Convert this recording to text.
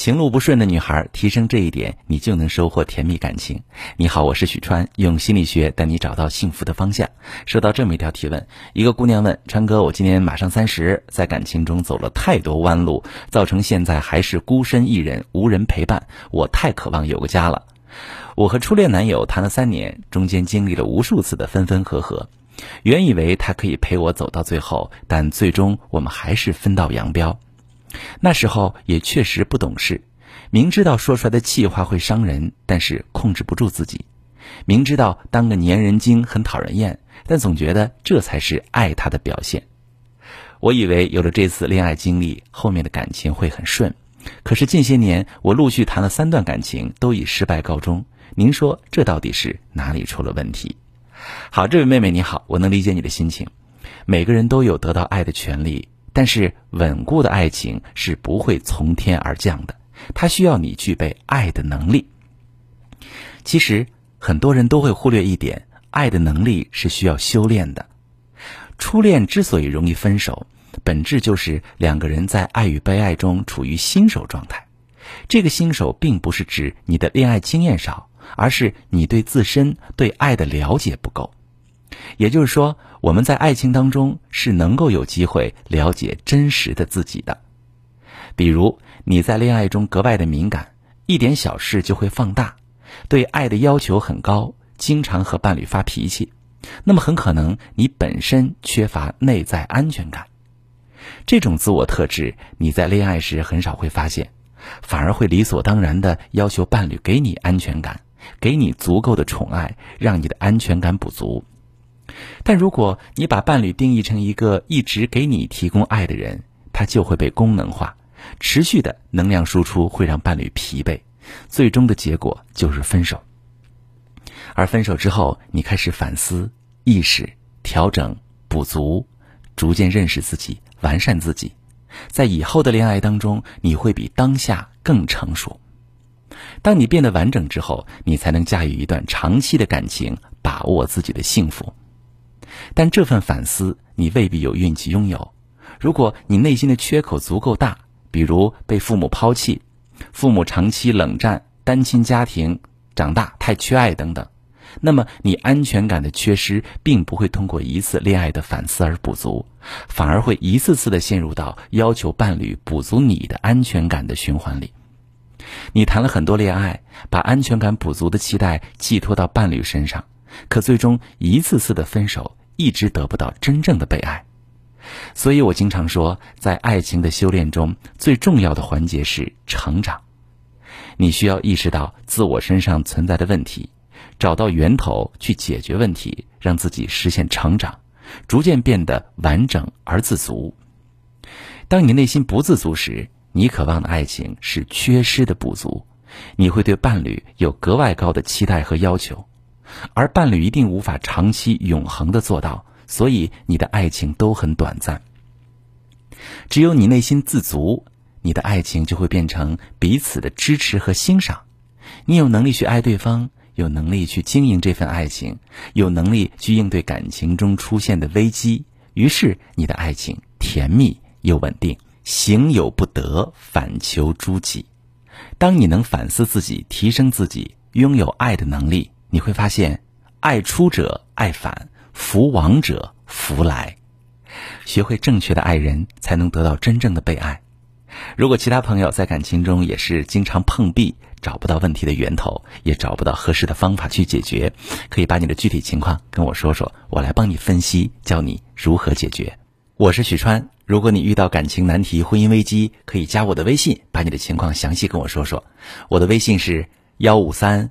情路不顺的女孩，提升这一点，你就能收获甜蜜感情。你好，我是许川，用心理学带你找到幸福的方向。收到这么一条提问，一个姑娘问川哥：“我今年马上三十，在感情中走了太多弯路，造成现在还是孤身一人，无人陪伴。我太渴望有个家了。我和初恋男友谈了三年，中间经历了无数次的分分合合。原以为他可以陪我走到最后，但最终我们还是分道扬镳。”那时候也确实不懂事，明知道说出来的气话会伤人，但是控制不住自己；明知道当个粘人精很讨人厌，但总觉得这才是爱他的表现。我以为有了这次恋爱经历，后面的感情会很顺，可是近些年我陆续谈了三段感情，都以失败告终。您说这到底是哪里出了问题？好，这位妹妹你好，我能理解你的心情。每个人都有得到爱的权利。但是稳固的爱情是不会从天而降的，它需要你具备爱的能力。其实很多人都会忽略一点，爱的能力是需要修炼的。初恋之所以容易分手，本质就是两个人在爱与被爱中处于新手状态。这个新手并不是指你的恋爱经验少，而是你对自身对爱的了解不够。也就是说，我们在爱情当中是能够有机会了解真实的自己的。比如你在恋爱中格外的敏感，一点小事就会放大，对爱的要求很高，经常和伴侣发脾气，那么很可能你本身缺乏内在安全感。这种自我特质你在恋爱时很少会发现，反而会理所当然的要求伴侣给你安全感，给你足够的宠爱，让你的安全感不足。但如果你把伴侣定义成一个一直给你提供爱的人，他就会被功能化，持续的能量输出会让伴侣疲惫，最终的结果就是分手。而分手之后，你开始反思、意识、调整、补足，逐渐认识自己，完善自己，在以后的恋爱当中，你会比当下更成熟。当你变得完整之后，你才能驾驭一段长期的感情，把握自己的幸福。但这份反思，你未必有运气拥有。如果你内心的缺口足够大，比如被父母抛弃、父母长期冷战、单亲家庭长大太缺爱等等，那么你安全感的缺失，并不会通过一次恋爱的反思而补足，反而会一次次的陷入到要求伴侣补足你的安全感的循环里。你谈了很多恋爱，把安全感补足的期待寄托到伴侣身上，可最终一次次的分手。一直得不到真正的被爱，所以我经常说，在爱情的修炼中，最重要的环节是成长。你需要意识到自我身上存在的问题，找到源头去解决问题，让自己实现成长，逐渐变得完整而自足。当你内心不自足时，你渴望的爱情是缺失的补足，你会对伴侣有格外高的期待和要求。而伴侣一定无法长期永恒的做到，所以你的爱情都很短暂。只有你内心自足，你的爱情就会变成彼此的支持和欣赏。你有能力去爱对方，有能力去经营这份爱情，有能力去应对感情中出现的危机。于是你的爱情甜蜜又稳定。行有不得，反求诸己。当你能反思自己，提升自己，拥有爱的能力。你会发现，爱出者爱返，福往者福来。学会正确的爱人，才能得到真正的被爱。如果其他朋友在感情中也是经常碰壁，找不到问题的源头，也找不到合适的方法去解决，可以把你的具体情况跟我说说，我来帮你分析，教你如何解决。我是许川，如果你遇到感情难题、婚姻危机，可以加我的微信，把你的情况详细跟我说说。我的微信是幺五三。